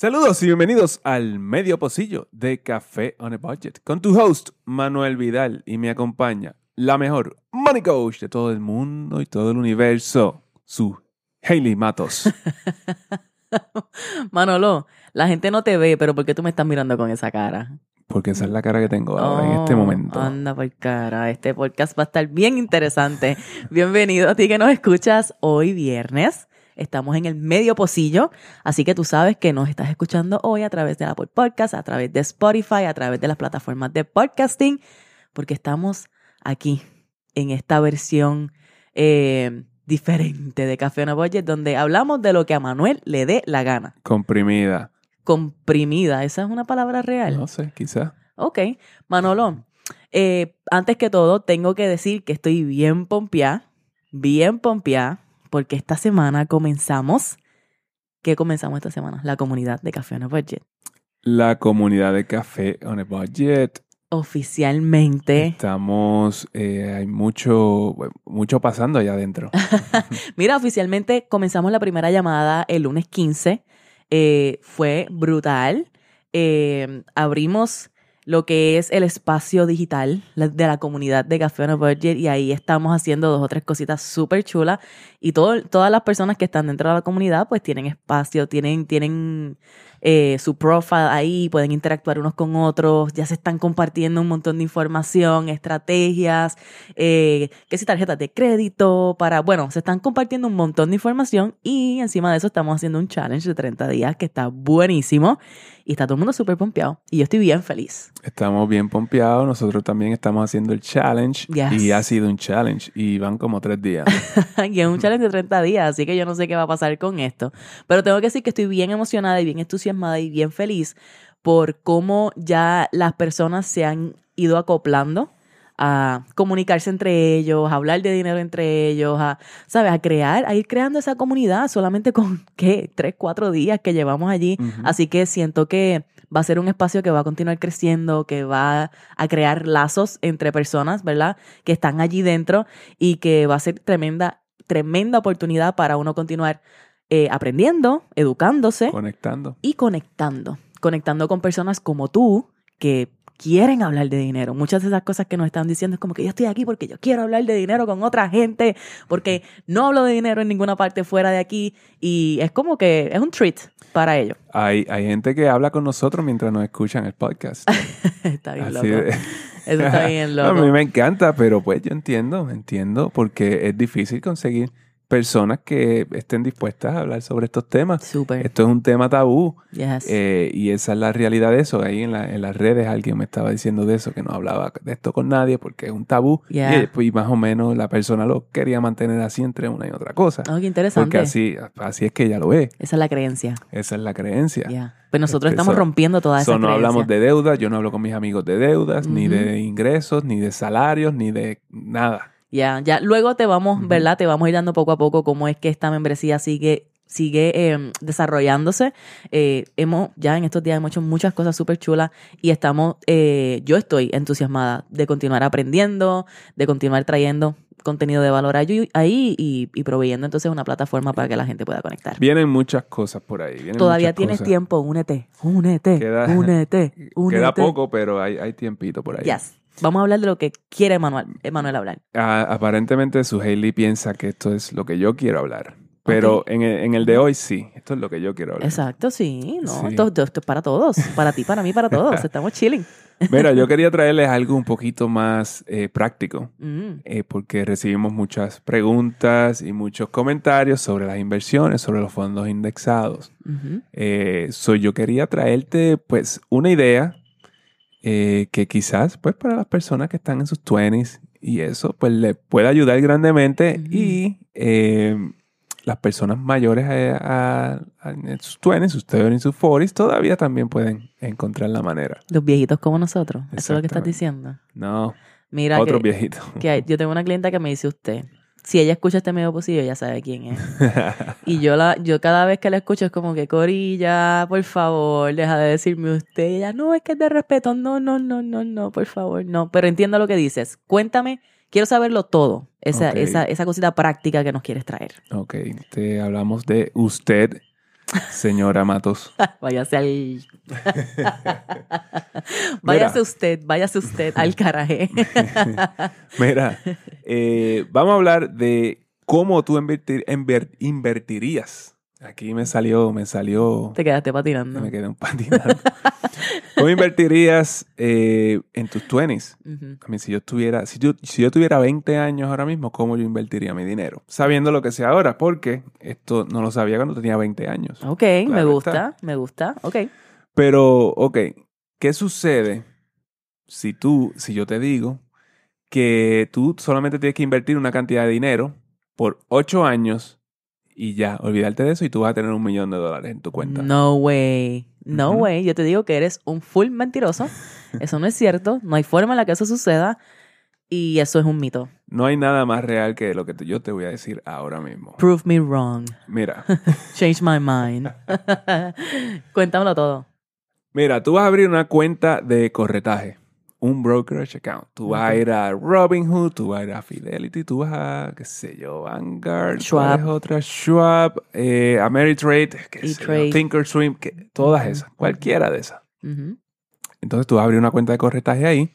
Saludos y bienvenidos al medio pocillo de Café on a Budget con tu host Manuel Vidal y me acompaña la mejor money coach de todo el mundo y todo el universo, su Hailey Matos. Manolo, la gente no te ve, pero ¿por qué tú me estás mirando con esa cara? Porque esa es la cara que tengo ahora en este Oh, momento. Anda por cara, este podcast va a estar bien interesante. Bienvenido a ti que nos escuchas hoy viernes. Estamos en el medio pocillo, así que tú sabes que nos estás escuchando hoy a través de Apple Podcast, a través de Spotify, a través de las plataformas de podcasting, porque estamos aquí en esta versión eh, diferente de Café on a Budget, donde hablamos de lo que a Manuel le dé la gana. Comprimida. Comprimida, ¿esa es una palabra real? No sé, quizás. Ok, Manolo, eh, antes que todo, tengo que decir que estoy bien pompeada, bien pompeada, porque esta semana comenzamos. ¿Qué comenzamos esta semana? La comunidad de Café on a Budget. La comunidad de Café on a Budget. Oficialmente. Estamos, eh, hay mucho, mucho pasando allá adentro. Mira, oficialmente comenzamos la primera llamada el lunes 15. Eh, fue brutal. Eh, abrimos lo que es el espacio digital de la comunidad de Café on Budget y ahí estamos haciendo dos o tres cositas súper chulas y todo, todas las personas que están dentro de la comunidad pues tienen espacio, tienen, tienen eh, su profile ahí, pueden interactuar unos con otros, ya se están compartiendo un montón de información, estrategias, eh, que si tarjetas de crédito, para, bueno, se están compartiendo un montón de información y encima de eso estamos haciendo un challenge de 30 días que está buenísimo y está todo el mundo súper pompeado y yo estoy bien feliz. Estamos bien pompeados. Nosotros también estamos haciendo el challenge. Yes. Y ha sido un challenge. Y van como tres días. y es un challenge de 30 días, así que yo no sé qué va a pasar con esto. Pero tengo que decir que estoy bien emocionada y bien entusiasmada y bien feliz por cómo ya las personas se han ido acoplando a comunicarse entre ellos, a hablar de dinero entre ellos, a, ¿sabes? A crear, a ir creando esa comunidad solamente con, ¿qué? Tres, cuatro días que llevamos allí. Así que siento que va a ser un espacio que va a continuar creciendo, que va a crear lazos entre personas, ¿verdad? Que están allí dentro y que va a ser tremenda, tremenda oportunidad para uno continuar eh, aprendiendo, educándose Conectando. y conectando. Conectando con personas como tú que quieren hablar de dinero. Muchas de esas cosas que nos están diciendo es como que yo estoy aquí porque yo quiero hablar de dinero con otra gente, porque no hablo de dinero en ninguna parte fuera de aquí y es como que es un treat para ellos. Hay, hay gente que habla con nosotros mientras nos escuchan el podcast. está bien Así loco. de- Eso está bien No, loco. a mí me encanta, pero pues yo entiendo, entiendo, porque es difícil conseguir personas que estén dispuestas a hablar sobre estos temas. Esto es un tema tabú Yes. eh, y esa es la realidad de eso. Ahí en, la- en las redes alguien me estaba diciendo de eso, que no hablaba de esto con nadie porque es un tabú. Yeah. Y, pues, y más o menos la persona lo quería mantener así entre una y otra cosa. Oh, qué interesante. Porque así, así es que ella lo ve. Esa es la creencia. Esa es la creencia. Yeah. Pues nosotros Este, estamos so- rompiendo toda esa So, no creencia. hablamos de deudas, yo no hablo con mis amigos de deudas, ni de ingresos, ni de salarios, ni de nada. Ya, ya. Luego te vamos. ¿verdad? Te vamos a ir dando poco a poco cómo es que esta membresía sigue sigue eh, desarrollándose. Eh, hemos, ya en estos días hemos hecho muchas cosas súper chulas y estamos, eh, yo estoy entusiasmada de continuar aprendiendo, de continuar trayendo contenido de valor ahí, ahí y, y proveyendo entonces una plataforma para que la gente pueda conectar. Vienen muchas cosas por ahí. vienen Todavía tienes cosas. tiempo, únete, únete, Queda- únete, únete. Queda poco, pero hay, hay tiempito por ahí. Yes. Vamos a hablar de lo que quiere Manuel, Manuel hablar. Ah, aparentemente su Hailey piensa que esto es lo que yo quiero hablar. Pero en, el, en el de hoy sí, esto es lo que yo quiero hablar. Exacto, sí, no, Sí. Esto, esto- esto es para todos, para ti, para mí, para todos, estamos chilling. Mira, yo quería traerles algo un poquito más eh, práctico. Mm, eh, porque recibimos muchas preguntas y muchos comentarios sobre las inversiones, sobre los fondos indexados. ujú. Eh, so yo quería traerte pues una idea eh, que quizás pues para las personas que están en sus 20s y eso pues le puede ayudar grandemente y eh, las personas mayores a, a- a- en sus 20s, sus 30s y sus 40s todavía también pueden encontrar la manera. Los viejitos como nosotros, eso es lo que estás diciendo. No, Mira, otro que, viejito. que hay- yo tengo una clienta que me dice usted, si ella escucha este medio posible, ya sabe quién es. Y yo la, yo cada vez que la escucho es como que, Corilla, por favor, deja de decirme usted. Y ella, no, es que es de respeto. No, no, no, no, no, por favor, no. Pero entiendo lo que dices. Cuéntame, quiero saberlo todo. Esa, esa, esa cosita práctica que nos quieres traer. Ok, te hablamos de usted señora Matos. Váyase al. váyase usted, váyase usted al caraje. Mira, eh, vamos a hablar de cómo tú invertir- inver- invertirías. Aquí me salió, me salió, Te quedaste patinando. me quedé un patinando. ¿Cómo invertirías eh, en tus 20s? Ujú. A mí, si yo tuviera, si yo, si yo tuviera 20 años ahora mismo, ¿cómo yo invertiría mi dinero? Sabiendo lo que sé ahora, porque esto no lo sabía cuando tenía 20 años. Ok, me gusta, está. me gusta. Ok. Pero, ok, ¿qué sucede si tú, si yo te digo que tú solamente tienes que invertir una cantidad de dinero por 8 años y ya, olvidarte de eso y tú vas a tener un millón de dólares en tu cuenta? No way. No way. Yo te digo que eres un full mentiroso. Eso no es cierto. No hay forma en la que eso suceda. Y eso es un mito. No hay nada más real que lo que yo te voy a decir ahora mismo. Prove me wrong. Mira, Change my mind. Cuéntamelo todo. mira, tú vas a abrir una cuenta de corretaje, un brokerage account. Tú vas a ir a Robinhood, tú vas a ir a Fidelity, tú vas a, qué sé yo, Vanguard, Schwab. ¿cuál es otra? Schwab, eh, Ameritrade, qué sé yo, E-Trade. Thinkorswim, que- todas esas, cualquiera de esas. Entonces tú vas a abrir una cuenta de corretaje ahí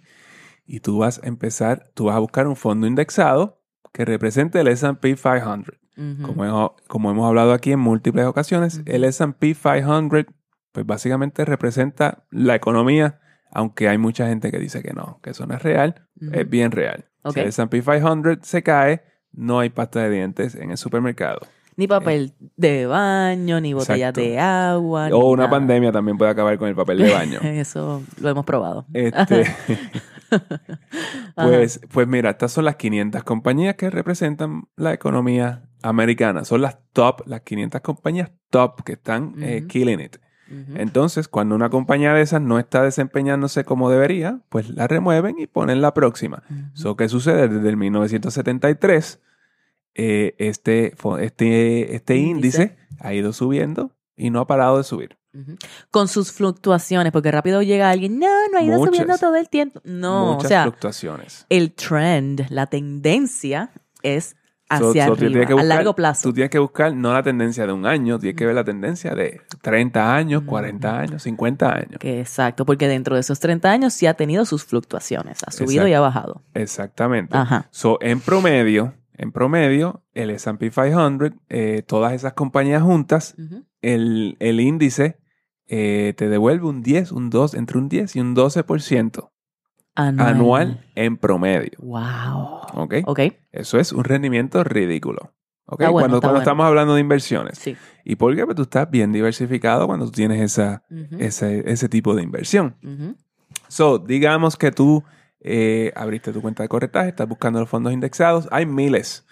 y tú vas a empezar, tú vas a buscar un fondo indexado que represente el S&P 500. Ujú. Como, hemos- como hemos hablado aquí en múltiples ocasiones, el S&P 500 pues básicamente representa la economía, aunque hay mucha gente que dice que no, que eso no es real, es bien real. Si el S&P 500 se cae, no hay pasta de dientes en el supermercado. Ni papel de baño, ni botellas Exacto. de agua. ni O una nada. pandemia también puede acabar con el papel de baño. Eso lo hemos probado. Este, Ajá. pues, pues mira, estas son las 500 compañías que representan la economía americana. Son las top, las 500 compañías top que están eh, killing it. Entonces, cuando una compañía de esas no está desempeñándose como debería, pues la remueven y ponen la próxima. So, ¿Qué sucede? Desde el 1973, eh, este, fo- este, este Índice. índice ha ido subiendo y no ha parado de subir. Con sus fluctuaciones, porque rápido llega alguien, no, no ha ido Muchas. subiendo todo el tiempo. No, Muchas o sea, fluctuaciones. el trend, la tendencia es hacia so arriba, que a buscar- largo plazo. Tú tienes que buscar no la tendencia de un año, tienes que ver la tendencia de 30 años, Ujú. 40 años, 50 años. Que exacto, porque dentro de esos 30 años sí ha tenido sus fluctuaciones, ha subido Exacto. y ha bajado. Exactamente. Ajá. So, en promedio, en promedio, el S&P 500, eh, todas esas compañías juntas, el, el índice eh, te devuelve un 10, un 2, entre un 10 y un 12% Anual. anual en promedio. Wow. ¿Ok? Ok, Eso es un rendimiento ridículo. ¿Ok? Está bueno, cuando está cuando bueno. estamos hablando de inversiones. sí. ¿Y por qué? Pues tú estás bien diversificado cuando tú tienes esa, ese, ese tipo de inversión. So, digamos que tú eh, abriste tu cuenta de corretaje, estás buscando los fondos indexados. Hay miles.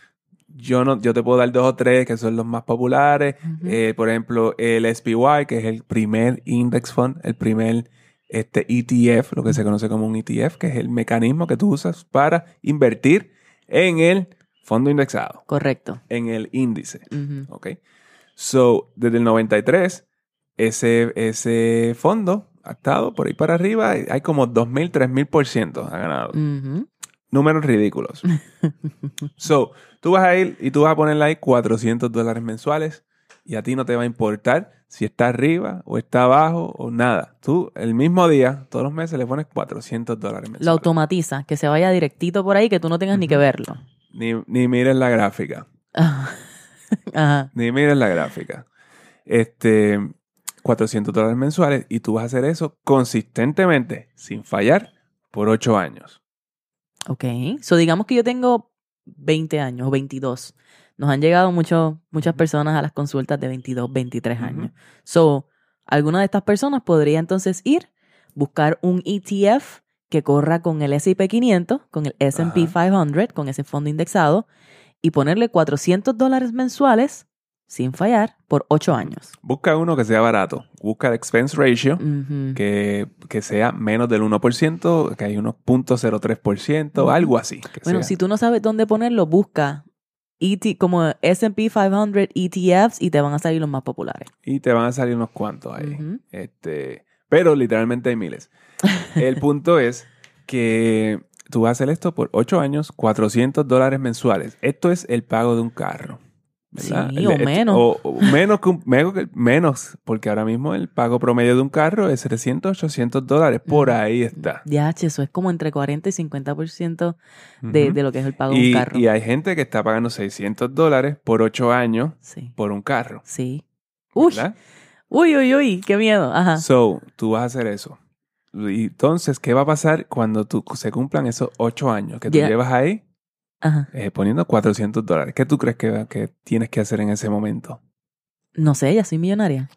Yo, no, yo te puedo dar dos o tres que son los más populares. Eh, por ejemplo, el SPY, que es el primer index fund, el primer este, ETF, lo que se conoce como un ETF, que es el mecanismo que tú usas para invertir en el fondo indexado, Correcto. en el índice. Ujú. ¿Ok? So, desde el 93, ese, ese fondo ha estado por ahí para arriba. Hay como 2.000, 3.000% ha ganado. Números ridículos. so, tú vas a ir y tú vas a ponerle ahí 400 dólares mensuales y a ti no te va a importar si está arriba o está abajo o nada. Tú, el mismo día, todos los meses le pones 400 dólares mensuales. Lo automatiza, que se vaya directito por ahí, que tú no tengas ni que verlo. Ni, ni mires la gráfica. Ajá. Ni mires la gráfica. Este, 400 dólares mensuales y tú vas a hacer eso consistentemente, sin fallar, por 8 años. Ok. So, digamos que yo tengo 20 años o 22. Nos han llegado mucho, muchas personas a las consultas de 22, 23 Ujú. años. So, alguna de estas personas podría entonces ir, buscar un ETF que corra con el S&P 500, con el S&P Ajá. 500, con ese fondo indexado, y ponerle 400 dólares mensuales, sin fallar, por 8 años. Busca uno que sea barato. Busca el expense ratio, que, que sea menos del 1%, que hay unos 0.03%, Ujú. algo así. Bueno, sea. si tú no sabes dónde ponerlo, busca ET, como S&P 500 ETFs y te van a salir los más populares. Y te van a salir unos cuantos ahí. Este, pero literalmente hay miles. El punto es que tú vas a hacer esto por 8 años, 400 dólares mensuales. Esto es el pago de un carro. ¿Verdad? Sí, o el- menos. O, o menos, que un- menos, menos, porque ahora mismo el pago promedio de un carro es 700, 800 dólares. Por ahí está. DH, eso es como entre 40 y 50% de, de lo que es el pago de y, un carro. y hay gente que está pagando 600 dólares por 8 años Sí, por un carro. sí. Uy, uy, uy, uy, qué miedo. Ajá. So, tú vas a hacer eso. Y entonces, ¿qué va a pasar cuando tú, se cumplan esos 8 años que tú Ya. llevas ahí Ajá. eh, poniendo 400 dólares? ¿Qué tú crees que, que tienes que hacer en ese momento? No sé, ya soy millonaria.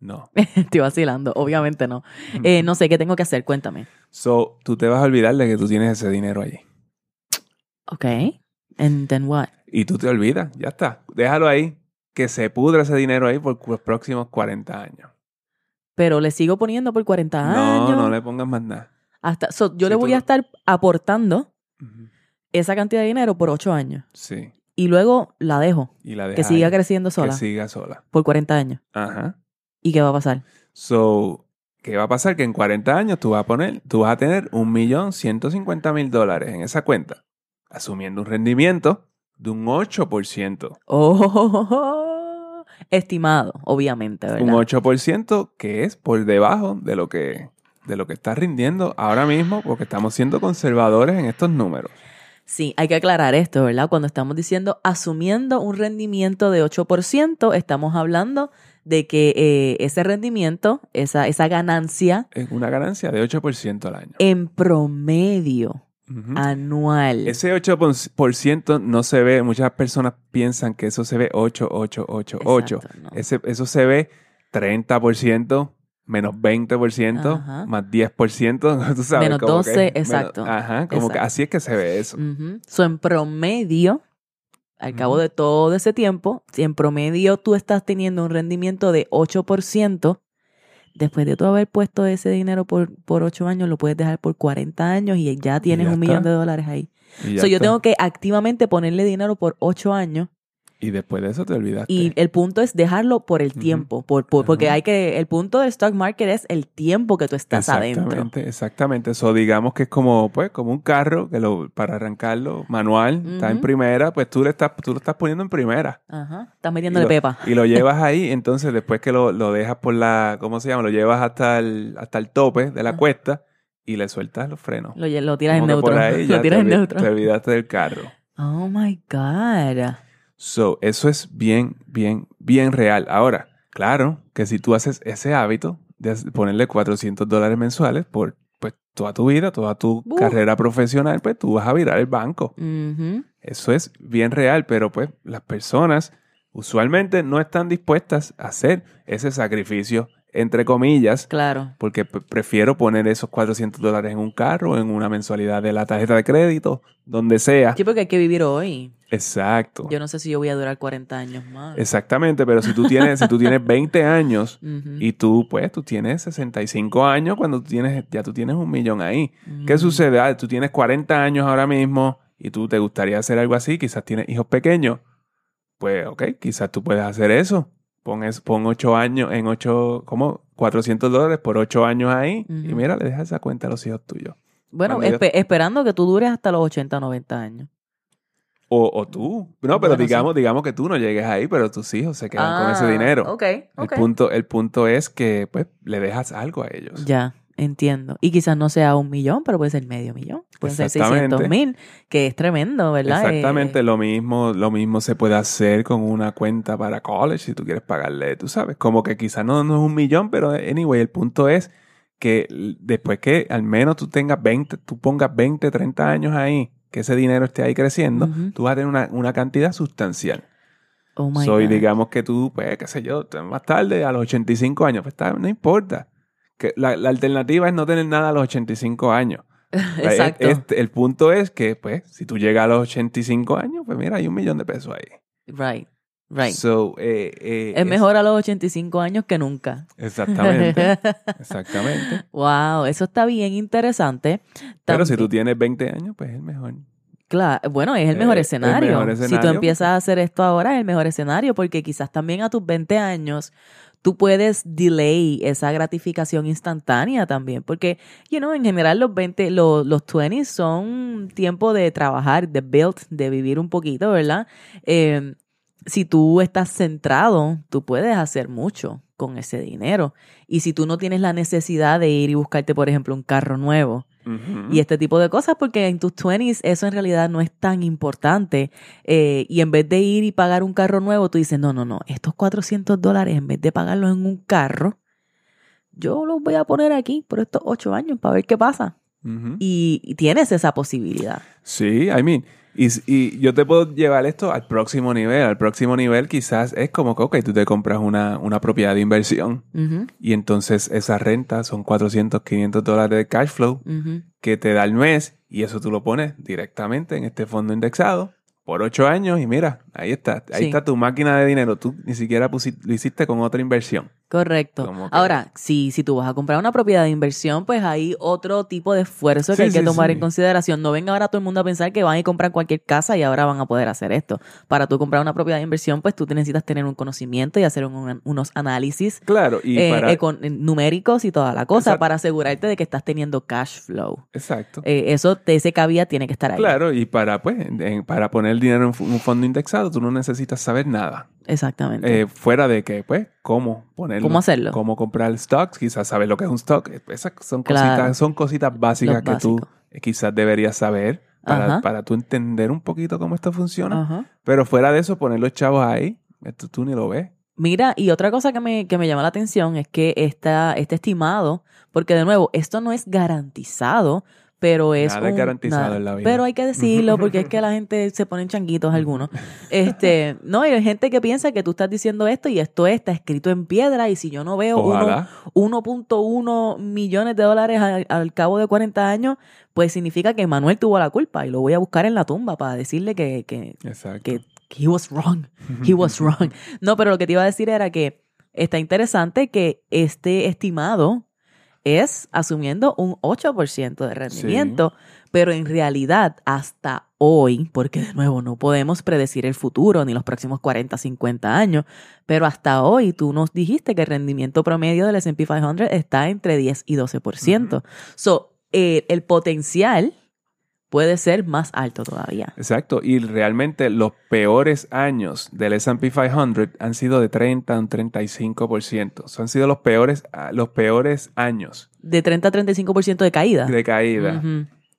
No. Estoy vacilando, obviamente no. Eh, no sé, ¿qué tengo que hacer? Cuéntame. So, tú te vas a olvidar de que tú tienes ese dinero allí. Ok. And then what? Y tú te olvidas, ya está. Déjalo ahí, que se pudra ese dinero ahí por los próximos 40 años. Pero le sigo poniendo por 40 años. No, no le pongas más nada. Hasta, so, yo le tú voy a estar aportando Ujú. Esa cantidad de dinero por 8 años. Sí. Y luego la dejo. Y la Que dejas siga ahí, creciendo sola. Que siga sola. Por 40 años. Ajá. ¿Y qué va a pasar? So, ¿qué va a pasar? Que en 40 años tú vas a poner, tú vas a tener un millón ciento cincuenta mil dólares en esa cuenta, asumiendo un rendimiento de un 8%. Oh, estimado, obviamente, ¿verdad? Un 8% que es por debajo de lo que de lo que está rindiendo ahora mismo porque estamos siendo conservadores en estos números. Sí, hay que aclarar esto, ¿verdad? Cuando estamos diciendo asumiendo un rendimiento de 8%, estamos hablando de que eh, ese rendimiento, esa, esa ganancia Es una ganancia de 8% al año. en promedio anual. Ese 8% no se ve, muchas personas piensan que eso se ve 8, 8, 8, 8. Exacto, no. Ese, eso se ve 30%, menos 20%, Ajá. más 10%, tú sabes. Menos como 12, que- menos- exacto. ajá, como que así es que se ve eso. Ujú. So, en promedio, al cabo de todo ese tiempo, si en promedio tú estás teniendo un rendimiento de 8%, después de tú haber puesto ese dinero por, por 8 años, lo puedes dejar por 40 años y ya tienes ya un millón de dólares ahí. So, yo tengo que activamente ponerle dinero por 8 años y después de eso te olvidaste. y el punto es dejarlo por el tiempo, por, por- porque hay que, el punto del stock market es el tiempo que tú estás adentro. Exactamente, exactamente. Eso digamos que es como, pues, como un carro que lo, para arrancarlo manual, está en primera, pues tú le estás, tú lo estás poniendo en primera. Ajá, estás Y metiéndole lo, pepa. y lo llevas ahí, entonces después que lo, lo dejas por la, ¿cómo se llama? Lo llevas hasta el, hasta el tope de la cuesta y le sueltas los frenos. Lo, lo tiras en Como neutro. por ahí ya Lo tiras te, en neutro. te olvidaste del carro. Oh my God. So, eso es bien, bien, bien real. Ahora, claro que si tú haces ese hábito de ponerle 400 dólares mensuales por pues, toda tu vida, toda tu Uh. carrera profesional, pues tú vas a virar el banco. Eso es bien real, pero pues las personas usualmente no están dispuestas a hacer ese sacrificio, entre comillas, Claro. porque prefiero poner esos 400 dólares en un carro, en una mensualidad de la tarjeta de crédito, donde sea. Sí, porque hay que vivir hoy. Exacto. Yo no sé si yo voy a durar 40 años más. Exactamente, pero si tú tienes, si tú tienes 20 años Ujú. y tú, pues, tú tienes 65 años cuando tú tienes, ya tú tienes un millón ahí. ¿Qué Mm. sucede? Ah, tú tienes 40 años ahora mismo y tú te gustaría hacer algo así, quizás tienes hijos pequeños. Pues, ok, quizás tú puedes hacer eso. Pon, es- pon 8 años en 8, ¿cómo? 400 dólares por 8 años ahí y Ujú. mira, le dejas esa cuenta a los hijos tuyos. Bueno, espe- esperando que tú dures hasta los 80 o 90 años. O, o tú. No, pero Bueno, sí. digamos, digamos que tú no llegues ahí, pero tus hijos se quedan con ese Ah, dinero. Ok, El, punto, el punto es que pues, le dejas algo a ellos. Ya, entiendo. Y quizás no sea un millón, pero puede ser medio millón. Pueden ser Exactamente. 600 mil, que es tremendo, ¿verdad? Exactamente Eh, lo mismo, lo mismo se puede hacer con una cuenta para college si tú quieres pagarle, tú sabes, como que quizás no, no es un millón, pero anyway, el punto es que después que al menos tú tengas 20, tú pongas 20, 30 años ahí, que ese dinero esté ahí creciendo, Ujú. tú vas a tener una, una cantidad sustancial. oh my Soy, God. digamos que tú, pues, qué sé yo, más tarde, a los 85 años, pues está, no importa. Que la, la alternativa es no tener nada a los 85 años. Exacto. Es- es- el punto es que, pues, si tú llegas a los 85 años, pues mira, hay un millón de pesos ahí. Right, right. So, eh, eh, es mejor a los 85 años que nunca. Exactamente. exactamente. wow, eso está bien interesante. Pero si tú tienes 20 años, pues es el mejor. Claro, bueno, es el mejor Eh, el escenario. Si tú empiezas a hacer esto ahora, es el mejor escenario, porque quizás también a tus 20 años tú puedes delay esa gratificación instantánea también, porque, you know, en general los 20, los, los 20 son tiempo de trabajar, de build, de vivir un poquito, ¿verdad? Eh, si tú estás centrado, tú puedes hacer mucho con ese dinero. Y si tú no tienes la necesidad de ir y buscarte, por ejemplo, un carro nuevo y este tipo de cosas, porque en tus 20s eso en realidad no es tan importante. Eh, y en vez de ir y pagar un carro nuevo, tú dices, no, no, no, estos 400 dólares, en vez de pagarlos en un carro, yo los voy a poner aquí por estos ocho años para ver qué pasa. Y tienes esa posibilidad. Sí, I mean, y, y yo te puedo llevar esto al próximo nivel. Al próximo nivel quizás es como que, ok, tú te compras una, una propiedad de inversión y entonces esa renta son 400, 500 dólares de cash flow que te da el mes y eso tú lo pones directamente en este fondo indexado por ocho años y mira, ahí está, ahí Sí. está tu máquina de dinero. Tú ni siquiera lo hiciste con otra inversión. Correcto. Ahora, si, si tú vas a comprar una propiedad de inversión, pues hay otro tipo de esfuerzo que Sí, hay que sí, tomar sí. en consideración. No venga ahora todo el mundo a pensar que van y compran cualquier casa y ahora van a poder hacer esto. Para tú comprar una propiedad de inversión, pues tú necesitas tener un conocimiento y hacer un- unos análisis Claro, y eh, para... econ- numéricos y toda la cosa Exacto. para asegurarte de que estás teniendo cash flow. Exacto. Eh, eso, ese caveat tiene que estar ahí. Claro, y para pues en- para poner el dinero en un fondo indexado, tú no necesitas saber nada. Exactamente. Eh, fuera de que, pues, cómo ponerlo. ¿Cómo hacerlo? Cómo comprar stocks, quizás saber lo que es un stock. Eh, Esas son Claro. cositas, son cositas básicas que tú quizás deberías saber para, para tú entender un poquito cómo esto funciona. Ajá. Pero fuera de eso, poner los chavos ahí, esto tú ni lo ves. Mira, y otra cosa que me, que me llama la atención es que esta, este estimado, porque de nuevo, esto no es garantizado, pero es. Nada un- garantizado nada. en la vida. Pero hay que decirlo, porque es que la gente se ponen changuitos algunos. Este, no, y hay gente que piensa que tú estás diciendo esto y esto está escrito en piedra, y si yo no veo uno- Ojalá. 1.1 millones de dólares al, al cabo de 40 años, pues significa que Manuel tuvo la culpa y lo voy a buscar en la tumba para decirle que, que, Exacto. que he was wrong. He was wrong. No, pero lo que te iba a decir era que está interesante que este estimado es asumiendo un 8% de rendimiento, pero en realidad hasta hoy, porque de nuevo no podemos predecir el futuro ni los próximos 40, 50 años, pero hasta hoy tú nos dijiste que el rendimiento promedio del S&P 500 está entre 10 y 12%. Ujú. So, eh, el potencial puede ser más alto todavía. Exacto. Y realmente los peores años del S&P 500 han sido de 30 a un 35%. Son sido los peores, ah, los peores años De 30 a 35% de caída. de caída.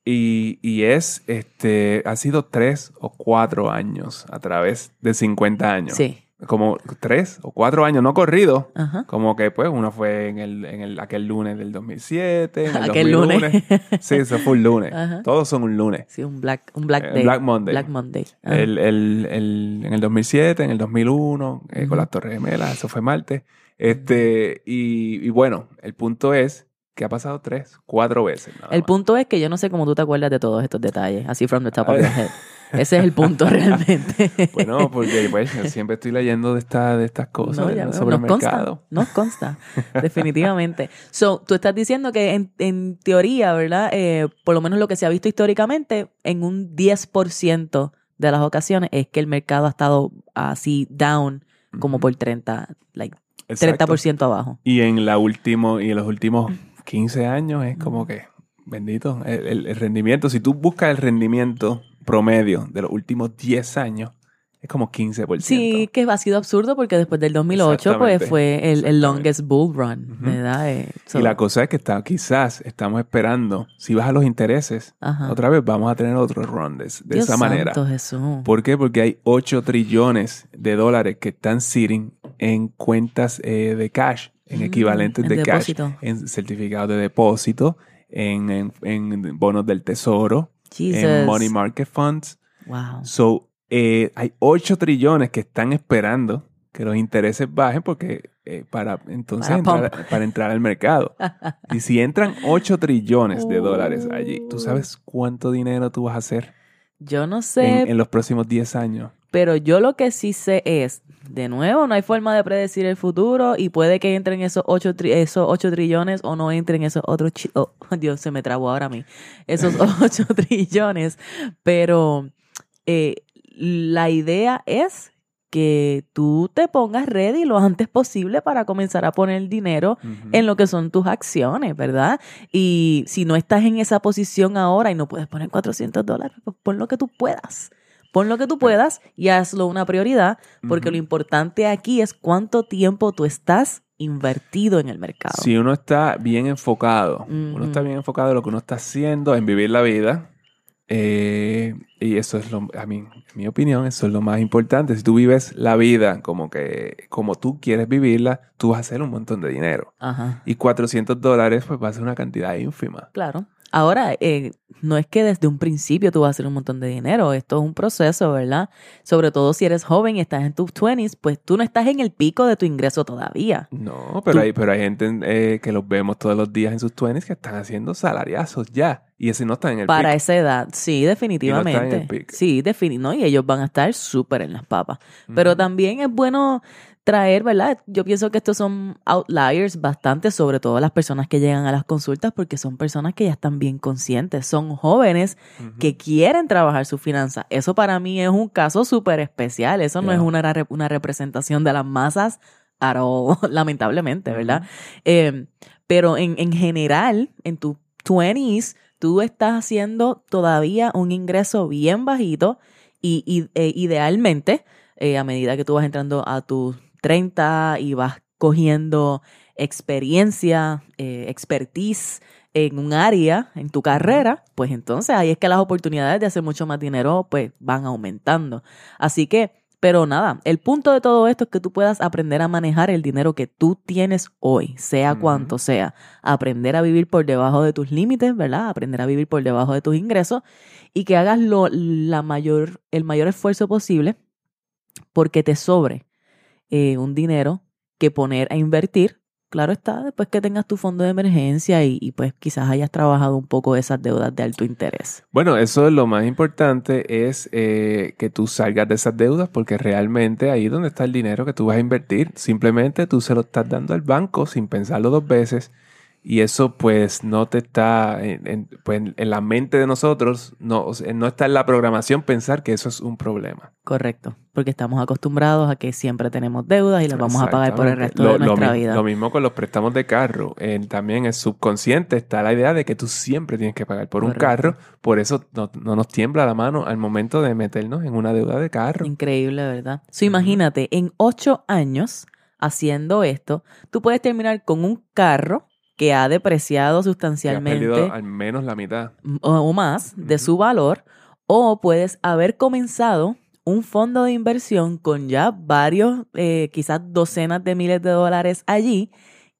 Y, y es, este, ha sido tres o cuatro años a través de 50 años. Sí. Como tres o cuatro años, no corrido. Ajá. Como que, pues, uno fue en, el, en el, aquel lunes del 2007, en el Aquel 2001. lunes. Sí, eso fue un lunes. Ajá. Todos son un lunes. Sí, un Black, un black Eh, Day. Black Monday. Black Monday. Ajá. El, el, el- en el 2007, en el 2001, eh, Ujú. con las Torres Gemelas, eso fue martes. Este, y, y bueno, el punto es que ha pasado tres, cuatro veces. nada El más. punto es que yo no sé cómo tú te acuerdas de todos estos detalles, así from the top of your head. Ese es el punto realmente. Bueno, porque pues, siempre estoy leyendo de, esta, de estas cosas No, ya sobre el nos consta, mercado. nos consta, definitivamente. So, tú estás diciendo que en, en teoría, ¿verdad? Eh, por lo menos lo que se ha visto históricamente, en un 10% de las ocasiones es que el mercado ha estado así down, como por 30, like Exacto. 30% abajo. Y en la último, y en los últimos 15 años es como que, bendito, el, el- el rendimiento, si tú buscas el rendimiento promedio de los últimos 10 años, es como 15%. Sí, que ha sido absurdo porque después del 2008 pues fue el, el longest bull run. Eh, so- Y la cosa es que está, quizás estamos esperando, si bajan los intereses, Ajá. otra vez vamos a tener otro run de, de Dios esa manera. santo Jesús. ¿Por qué? Porque hay 8 trillones de dólares que están sitting en cuentas eh, de cash, en Mm, equivalentes en de depósito. cash, en certificados de depósito, en, en- en bonos del tesoro, Jesus. en money market funds. Wow. So, eh, hay 8 trillones que están esperando que los intereses bajen porque eh, para entonces Para entrar, pump. para entrar al mercado. Y si entran 8 trillones de dólares allí. ¿tú sabes cuánto dinero tú vas a hacer Yo no sé, en, en los próximos 10 años? Pero yo lo que sí sé es, de nuevo, no hay forma de predecir el futuro y puede que entren esos 8, esos ocho trillones o no entren esos otros... oh, Dios, se me trabó ahora a mí. Esos 8 trillones. Pero eh, la idea es que tú te pongas ready lo antes posible para comenzar a poner dinero en lo que son tus acciones, ¿verdad? Y si no estás en esa posición ahora y no puedes poner 400 dólares, pues pon lo que tú puedas. Pon lo que tú puedas y hazlo una prioridad, porque Ujú. lo importante aquí es cuánto tiempo tú estás invertido en el mercado. Si uno está bien enfocado, uno Ujú. está bien enfocado en lo que uno está haciendo, en vivir la vida, eh, y eso es lo, a mí, en mi opinión, eso es lo más importante. Si tú vives la vida como que, como tú quieres vivirla, tú vas a hacer un montón de dinero. Ajá. Y 400 dólares, pues va a ser una cantidad ínfima. Claro. Ahora, eh, no es que desde un principio tú vas a hacer un montón de dinero, esto es un proceso, ¿verdad? Sobre todo si eres joven y estás en tus 20s, pues tú no estás en el pico de tu ingreso todavía. No, pero Tú- hay, pero hay gente eh, que los vemos todos los días en sus 20s que están haciendo salariazos ya. Y ese no está en el Para esa edad, sí, definitivamente. el pic. sí, defini no, y ellos van a estar súper en las papas. Pero también es bueno traer, ¿verdad? Yo pienso que estos son outliers bastante, sobre todo las personas que llegan a las consultas, porque son personas que ya están bien conscientes, son jóvenes que quieren trabajar su finanza. Eso para mí es un caso súper especial. Eso no es una, una representación de las masas at all, lamentablemente, ¿verdad? Eh, pero en, en general, en tus 20s, tú estás haciendo todavía un ingreso bien bajito y, y, eh, idealmente, eh, a medida que tú vas entrando a tus 30 y vas cogiendo experiencia, eh, expertise en un área, en tu carrera, pues entonces ahí es que las oportunidades de hacer mucho más dinero pues van aumentando. Así que, pero nada, el punto de todo esto es que tú puedas aprender a manejar el dinero que tú tienes hoy, sea cuanto sea. Aprender a vivir por debajo de tus límites, ¿verdad? Aprender a vivir por debajo de tus ingresos y que hagas lo, la mayor, el mayor esfuerzo posible porque te sobre eh, un dinero que poner a invertir. Claro está, después que tengas tu fondo de emergencia y, pues quizás hayas trabajado un poco esas deudas de alto interés. Bueno, eso es lo más importante, es eh, que tú salgas de esas deudas porque realmente ahí es donde está el dinero que tú vas a invertir. Simplemente tú se lo estás dando al banco sin pensarlo dos veces y eso pues no te está en, en- pues, en la mente de nosotros, no, o sea, no está en la programación pensar que eso es un problema. Correcto, porque estamos acostumbrados a que siempre tenemos deudas y las vamos a pagar por el resto Lo- de nuestra vida. Lo mismo con los préstamos de carro. También el subconsciente está la idea de que tú siempre tienes que pagar por un carro. Por eso no, no nos tiembla la mano al momento de meternos en una deuda de carro. Increíble, ¿verdad? So, imagínate, en ocho años haciendo esto, tú puedes terminar con un carro que ha depreciado Que has sustancialmente perdido al menos la mitad. o, más de su valor, o puedes haber comenzado un fondo de inversión con ya varios, eh, quizás docenas de miles de dólares allí,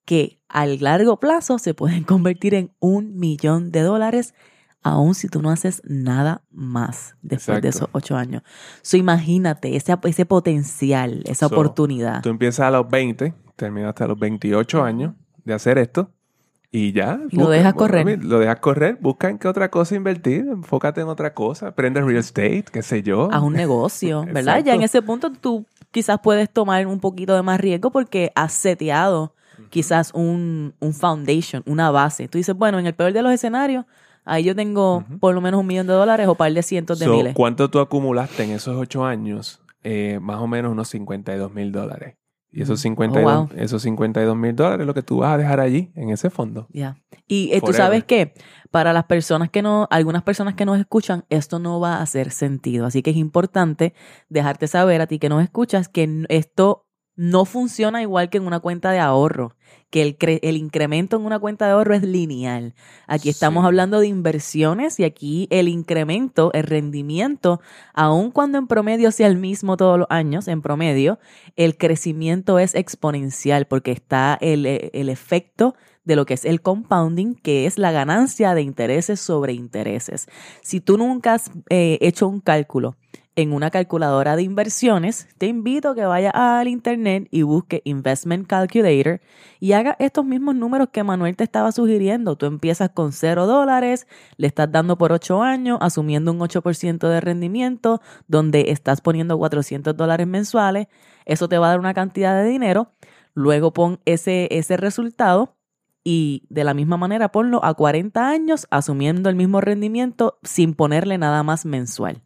que a largo plazo se pueden convertir en un millón de dólares, aun si tú no haces nada más después de esos ocho años. So, imagínate ese, ese potencial, esa So, oportunidad. Tú empiezas a los 20, terminaste a los 28 años de hacer esto y ya. Y lo dejas correr. Lo dejas correr. Busca en qué otra cosa invertir. Enfócate en otra cosa. Aprende real estate, qué sé yo. a un negocio, ¿verdad? Ya en ese punto tú quizás puedes tomar un poquito de más riesgo porque has seteado quizás un, un foundation, una base. Tú dices, bueno, en el peor de los escenarios, ahí yo tengo por lo menos un millón de dólares o par de cientos de So, miles. ¿Cuánto tú acumulaste en esos 8 años? Eh, más o menos unos 52 mil dólares. Y esos Mm. 52 Oh, wow. esos 52 mil dólares es lo que tú vas a dejar allí, en ese fondo. Ya. Y eh, tú sabes que para las personas que no, algunas personas que nos escuchan, esto no va a hacer sentido. Así que es importante dejarte saber a ti que nos escuchas que esto no funciona igual que en una cuenta de ahorro, que el, cre- el incremento en una cuenta de ahorro es lineal. Aquí estamos Sí. hablando de inversiones y aquí el incremento, el rendimiento, aun cuando en promedio sea el mismo todos los años, en promedio, el crecimiento es exponencial porque está el, el efecto de lo que es el compounding, que es la ganancia de intereses sobre intereses. Si tú nunca has eh, hecho un cálculo en una calculadora de inversiones, te invito a que vayas al internet y busque Investment Calculator y haga estos mismos números que Manuel te estaba sugiriendo. Tú empiezas con 0 dólares, le estás dando por 8 años, asumiendo un 8% de rendimiento, donde estás poniendo 400 dólares mensuales. Eso te va a dar una cantidad de dinero. Luego pon ese, ese resultado y de la misma manera ponlo a 40 años asumiendo el mismo rendimiento sin ponerle nada más mensual.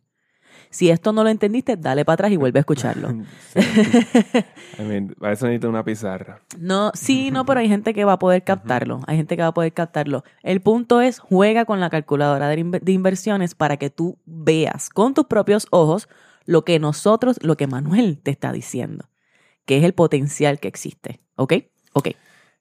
Si esto no lo entendiste, dale para atrás y vuelve a escucharlo. Sí. I mean, para eso necesito una pizarra. No, sí, no, pero hay gente que va a poder captarlo. Hay gente que va a poder captarlo. El punto es, juega con la calculadora de, de inversiones para que tú veas con tus propios ojos lo que nosotros, lo que Manuel te está diciendo, que es el potencial que existe. ¿Ok? Ok.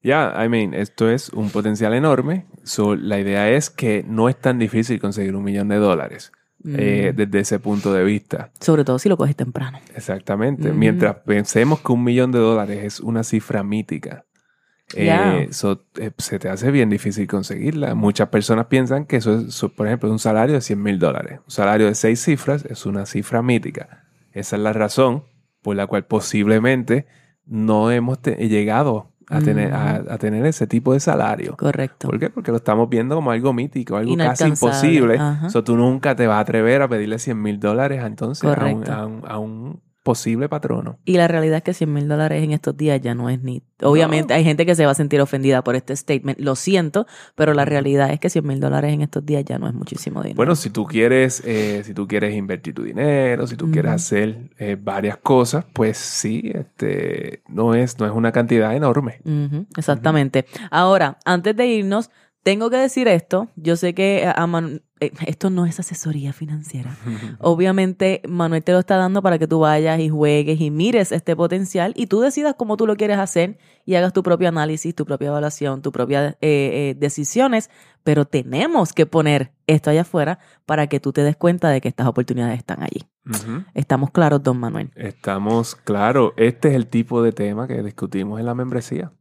Ya, I mean, esto es un potencial enorme. So, la idea es que no es tan difícil conseguir un millón de dólares eh, Mm. desde ese punto de vista. Sobre todo si lo coges temprano. Exactamente. Ujú. Mientras pensemos que un millón de dólares es una cifra mítica, eh, so, eh, se te hace bien difícil conseguirla. Muchas personas piensan que eso es, so, por ejemplo, un salario de 100 mil dólares. Un salario de seis cifras es una cifra mítica. Esa es la razón por la cual posiblemente no hemos llegado a tener, a, a tener ese tipo de salario. Correcto. ¿Por qué? Porque lo estamos viendo como algo mítico, algo casi imposible. ajá. So, tú nunca te vas a atrever a pedirle 100 mil dólares entonces a un, a un- a un posible patrono. Y la realidad es que 100 mil dólares en estos días ya no es ni... Obviamente hay gente que se va a sentir ofendida por este statement, lo siento, pero la realidad es que 100 mil dólares en estos días ya no es muchísimo dinero. Bueno, si tú quieres, eh, si tú quieres invertir tu dinero, si tú quieres hacer eh, varias cosas, pues sí, este, no es, no es una cantidad enorme. Exactamente. Ahora, antes de irnos, tengo que decir esto. Yo sé que a- a Manu- eh, esto no es asesoría financiera. Obviamente, Manuel te lo está dando para que tú vayas y juegues y mires este potencial y tú decidas cómo tú lo quieres hacer y hagas tu propio análisis, tu propia evaluación, tu propia eh, eh, decisiones. Pero tenemos que poner esto allá afuera para que tú te des cuenta de que estas oportunidades están allí. Estamos claros, don Manuel. Estamos, claro, este es el tipo de tema que discutimos en la membresía.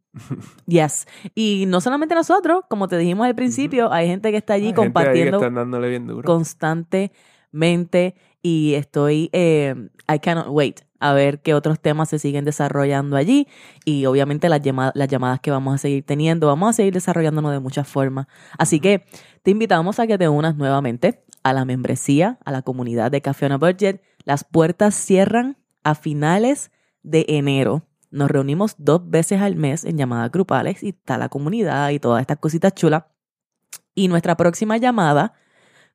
Yes. Y no solamente nosotros, como te dijimos al principio, hay gente que está allí Hay gente ahí que compartiendo están dándole bien duro. constantemente y estoy, eh, I cannot wait a ver qué otros temas se siguen desarrollando allí y obviamente las, llama- las llamadas que vamos a seguir teniendo, vamos a seguir desarrollándonos de muchas formas. Así que te invitamos a que te unas nuevamente a la membresía, a la comunidad de Café on a Budget. Las puertas cierran a finales de enero. Nos reunimos dos veces al mes en llamadas grupales y está la comunidad y todas estas cositas chulas. Y nuestra próxima llamada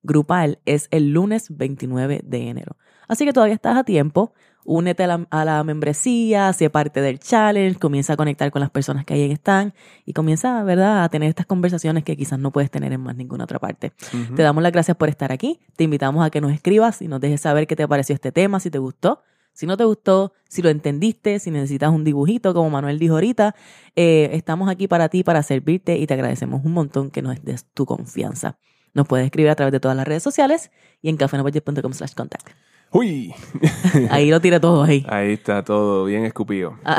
grupal es el lunes 29 de enero. Así que todavía estás a tiempo. Únete a la, a la membresía, sé parte del challenge, comienza a conectar con las personas que ahí están y comienza, ¿verdad?, a tener estas conversaciones que quizás no puedes tener en más ninguna otra parte. Te damos las gracias por estar aquí. Te invitamos a que nos escribas y nos dejes saber qué te pareció este tema, si te gustó. Si no te gustó, si lo entendiste, si necesitas un dibujito, como Manuel dijo ahorita, eh, estamos aquí para ti, para servirte y te agradecemos un montón que nos des tu confianza. Nos puedes escribir a través de todas las redes sociales y en cafenobudget.com slash contact. ¡Uy! Ahí lo tiré todo ahí. Ahí está todo bien escupido. Ah,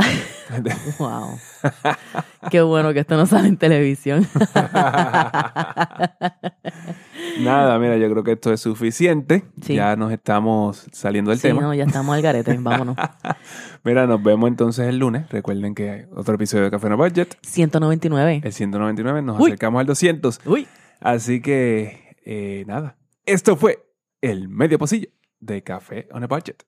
wow. Qué bueno que esto no sale en televisión. Nada, mira, yo creo que esto es suficiente. Sí. Ya nos estamos saliendo del sí, tema. no, ya estamos al garete. Vámonos. Mira, nos vemos entonces el lunes. Recuerden que hay otro episodio de Café No Budget. 199. El 199, nos Uy. acercamos al 200. Uy. Así que, eh, nada. Esto fue el medio pocillo de Café on a Budget.